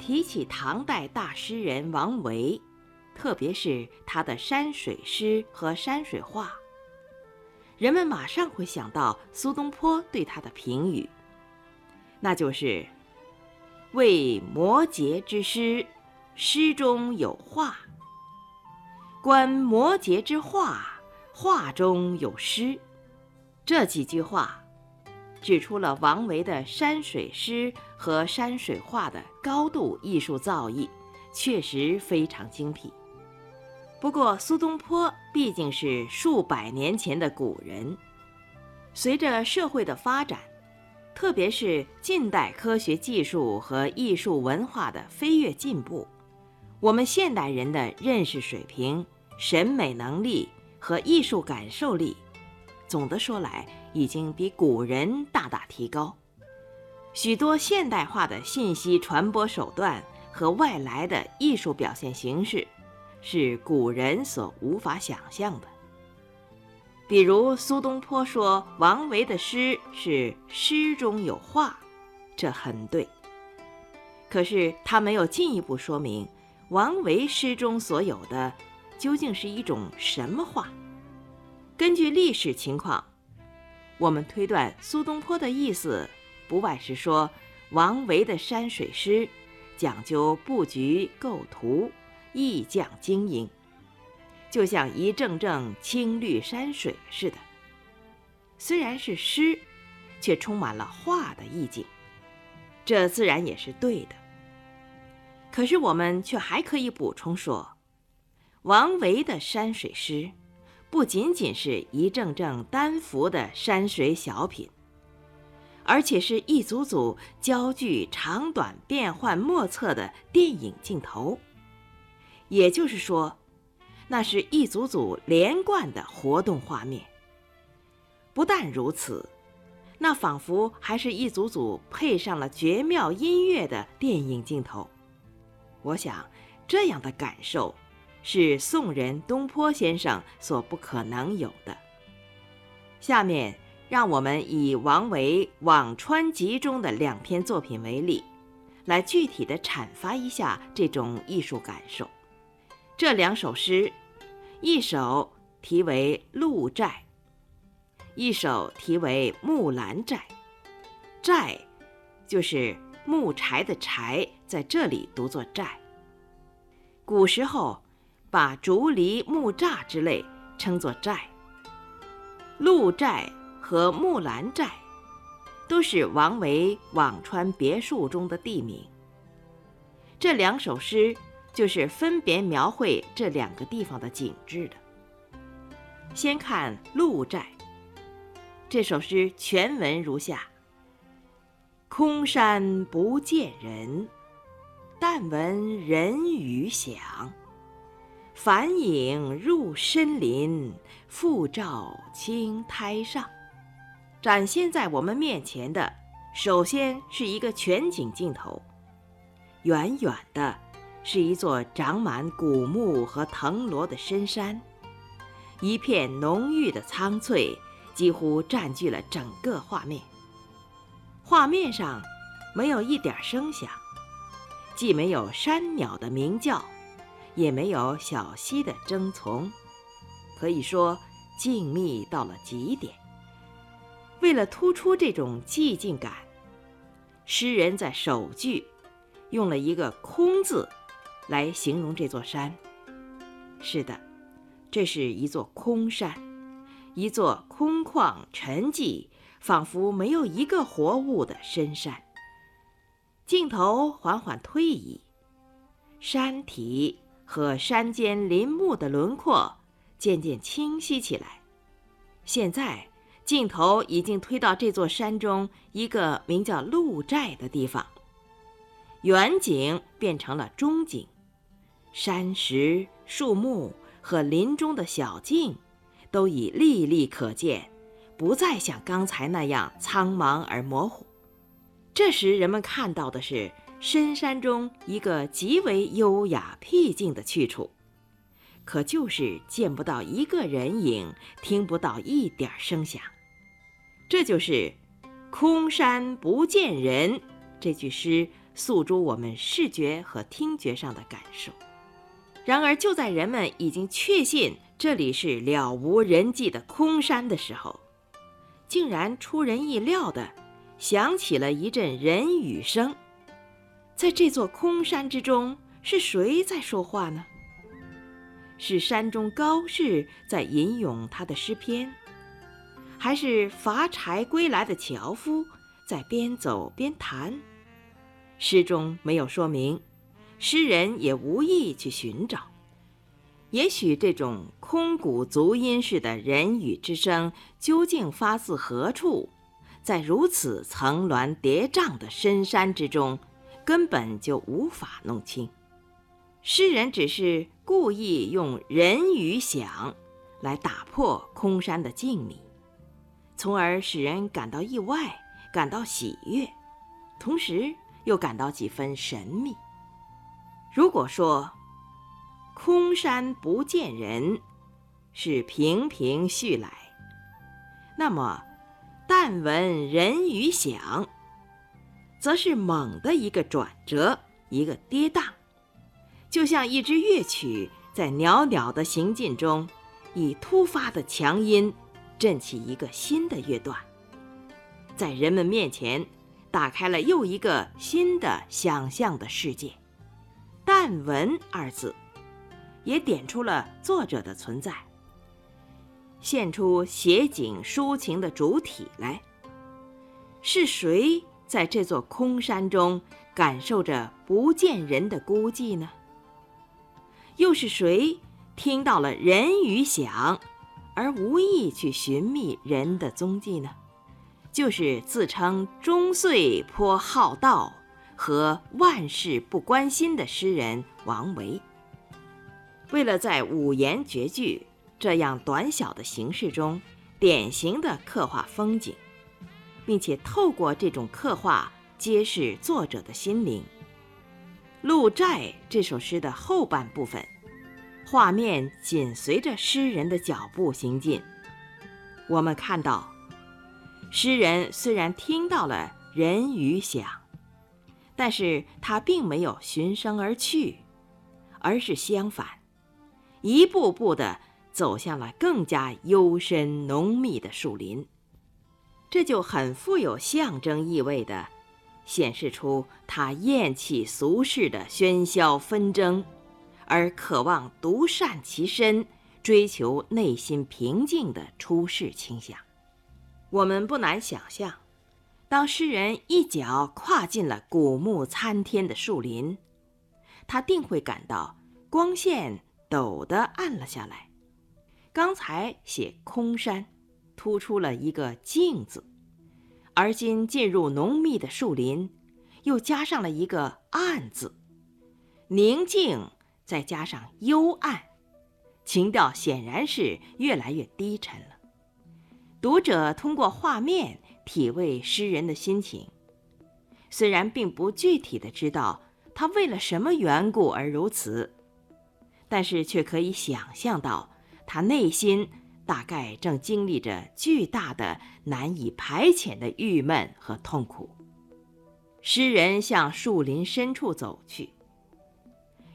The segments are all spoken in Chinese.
提起唐代大诗人王维，特别是他的山水诗和山水画，人们马上会想到苏东坡对他的评语，那就是“为摩诘之诗，诗中有画；观摩诘之画，画中有诗。”这几句话。指出了王维的山水诗和山水画的高度艺术造诣，确实非常精辟。不过，苏东坡毕竟是数百年前的古人，随着社会的发展，特别是近代科学技术和艺术文化的飞跃进步，我们现代人的认识水平、审美能力和艺术感受力，总的说来。已经比古人大大提高，许多现代化的信息传播手段和外来的艺术表现形式，是古人所无法想象的。比如苏东坡说王维的诗是诗中有画，这很对。可是他没有进一步说明王维诗中所有的究竟是一种什么画。根据历史情况。我们推断苏东坡的意思，不外是说王维的山水诗讲究布局构图，意匠精英，就像一阵阵青绿山水似的。虽然是诗，却充满了画的意境，这自然也是对的。可是我们却还可以补充说，王维的山水诗。不仅仅是一阵阵单幅的山水小品，而且是一组组焦距长短变幻莫测的电影镜头。也就是说，那是一组组连贯的活动画面。不但如此，那仿佛还是一组组配上了绝妙音乐的电影镜头。我想，这样的感受。是宋人东坡先生所不可能有的。下面，让我们以王维《辋川集》中的两篇作品为例，来具体的阐发一下这种艺术感受。这两首诗，一首题为《鹿柴》，一首题为《木兰寨》。寨，就是木柴的柴，在这里读作寨。古时候。把竹篱、木栅之类称作寨。鹿寨和木兰寨，都是王维《辋川别墅》中的地名。这两首诗就是分别描绘这两个地方的景致的。先看鹿寨。这首诗全文如下：空山不见人，但闻人语响。返影入深林，复照青苔上。展现在我们面前的，首先是一个全景镜头。远远的，是一座长满古木和藤萝的深山，一片浓郁的苍翠几乎占据了整个画面。画面上没有一点声响，既没有山鸟的鸣叫。也没有小溪的争从，可以说静谧到了极点。为了突出这种寂静感，诗人在首句用了一个“空”字来形容这座山。是的，这是一座空山，一座空旷沉寂、仿佛没有一个活物的深山。镜头缓缓推移，山体。和山间林木的轮廓渐渐清晰起来。现在镜头已经推到这座山中一个名叫鹿寨的地方，远景变成了中景，山石、树木和林中的小径都已历历可见，不再像刚才那样苍茫而模糊。这时人们看到的是。深山中一个极为优雅僻静的去处，可就是见不到一个人影，听不到一点声响。这就是“空山不见人”这句诗诉诸我们视觉和听觉上的感受。然而，就在人们已经确信这里是了无人迹的空山的时候，竟然出人意料的响起了一阵人语声。在这座空山之中，是谁在说话呢？是山中高士在吟咏他的诗篇，还是伐柴归来的樵夫在边走边弹？诗中没有说明，诗人也无意去寻找。也许这种空谷足音式的人语之声究竟发自何处，在如此层峦叠嶂的深山之中。根本就无法弄清，诗人只是故意用人语响来打破空山的静谧，从而使人感到意外，感到喜悦，同时又感到几分神秘。如果说“空山不见人”是平平叙来，那么“但闻人语响”。则是猛的一个转折，一个跌宕，就像一支乐曲在袅袅的行进中，以突发的强音振起一个新的乐段，在人们面前打开了又一个新的想象的世界。但闻二字，也点出了作者的存在，现出写景抒情的主体来。是谁？在这座空山中，感受着不见人的孤寂呢？又是谁听到了人语响，而无意去寻觅人的踪迹呢？就是自称中岁颇好道和万事不关心的诗人王维。为了在五言绝句这样短小的形式中，典型的刻画风景。并且透过这种刻画揭示作者的心灵。《鹿柴》这首诗的后半部分，画面紧随着诗人的脚步行进。我们看到，诗人虽然听到了人语响，但是他并没有循声而去，而是相反，一步步地走向了更加幽深浓密的树林。这就很富有象征意味的，显示出他厌弃俗世的喧嚣纷争，而渴望独善其身、追求内心平静的出世倾向。我们不难想象，当诗人一脚跨进了古木参天的树林，他定会感到光线陡地暗了下来。刚才写空山。突出了一个“静”字，而今进入浓密的树林，又加上了一个“暗”字，宁静再加上幽暗，情调显然是越来越低沉了。读者通过画面体味诗人的心情，虽然并不具体的知道他为了什么缘故而如此，但是却可以想象到他内心。大概正经历着巨大的、难以排遣的郁闷和痛苦。诗人向树林深处走去。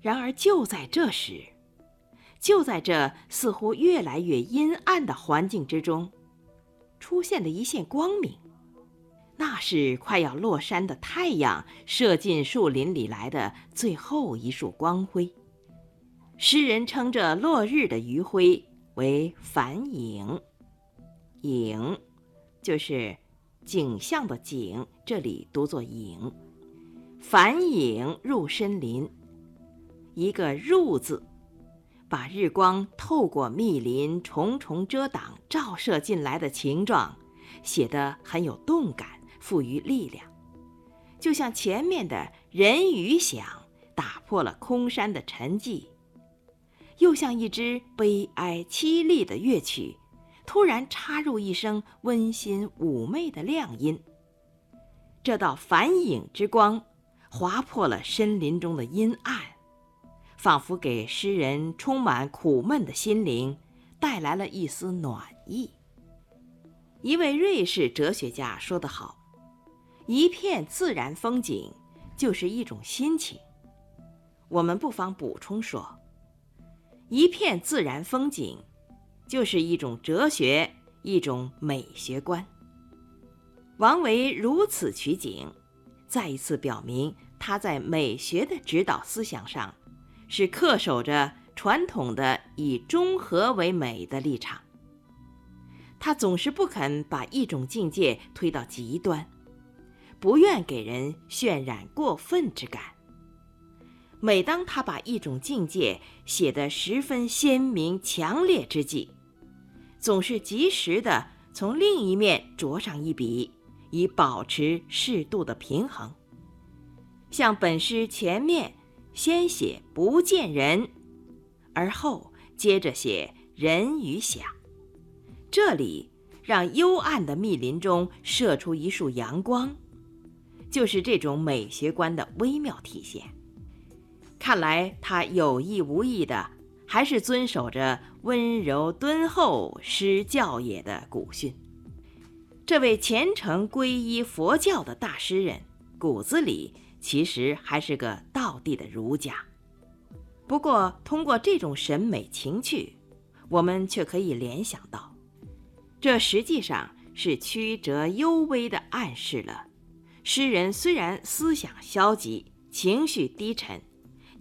然而，就在这时，就在这似乎越来越阴暗的环境之中，出现了一线光明。那是快要落山的太阳射进树林里来的最后一束光辉。诗人撑着落日的余晖。为反影，影就是景象的景，这里读作影。反影入深林，一个入字，把日光透过密林重重遮挡照射进来的情状，写得很有动感，富于力量，就像前面的人语响打破了空山的沉寂。又像一支悲哀凄厉的乐曲，突然插入一声温馨妩媚的亮音。这道反影之光，划破了森林中的阴暗，仿佛给诗人充满苦闷的心灵带来了一丝暖意。一位瑞士哲学家说得好：“一片自然风景，就是一种心情。我们不妨补充说，一片自然风景，就是一种哲学，一种美学观。王维如此取景，再一次表明他在美学的指导思想上，是恪守着传统的以中和为美的立场。他总是不肯把一种境界推到极端，不愿给人渲染过分之感。每当他把一种境界写得十分鲜明强烈之际，总是及时的从另一面着上一笔，以保持适度的平衡。像本诗前面先写不见人，而后接着写人与响，这里让幽暗的密林中射出一束阳光，就是这种美学观的微妙体现。看来他有意无意的，还是遵守着温柔敦厚施教也的古训。这位虔诚皈依佛教的大诗人，骨子里其实还是个道地的儒家。不过，通过这种审美情趣，我们却可以联想到，这实际上是曲折幽微的暗示了：诗人虽然思想消极，情绪低沉。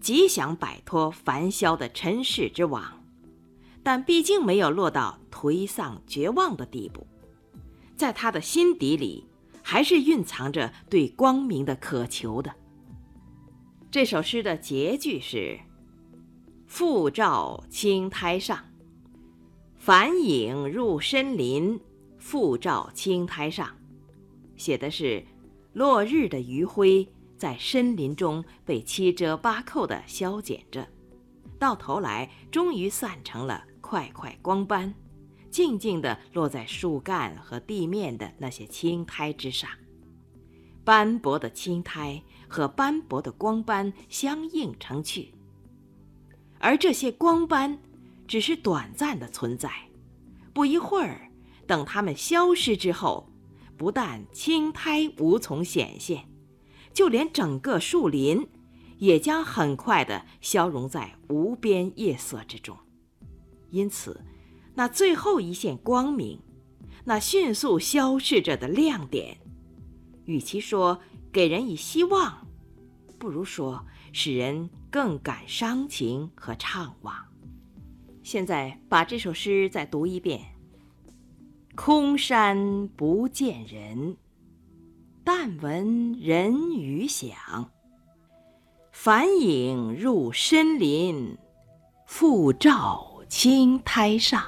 极想摆脱凡嚣的尘世之网，但毕竟没有落到颓丧绝望的地步，在他的心底里，还是蕴藏着对光明的渴求的。这首诗的结句是“复照青苔上”，返影入深林，复照青苔上，写的是落日的余晖。在森林中被七折八扣地消减着，到头来终于散成了块块光斑，静静地落在树干和地面的那些青苔之上。斑驳的青苔和斑驳的光斑相映成趣，而这些光斑只是短暂的存在，不一会儿，等它们消失之后，不但青苔无从显现。就连整个树林，也将很快地消融在无边夜色之中。因此，那最后一线光明，那迅速消逝着的亮点，与其说给人以希望，不如说使人更感伤情和怅惘。现在把这首诗再读一遍：空山不见人。但闻人语响，返影入深林，复照青苔上。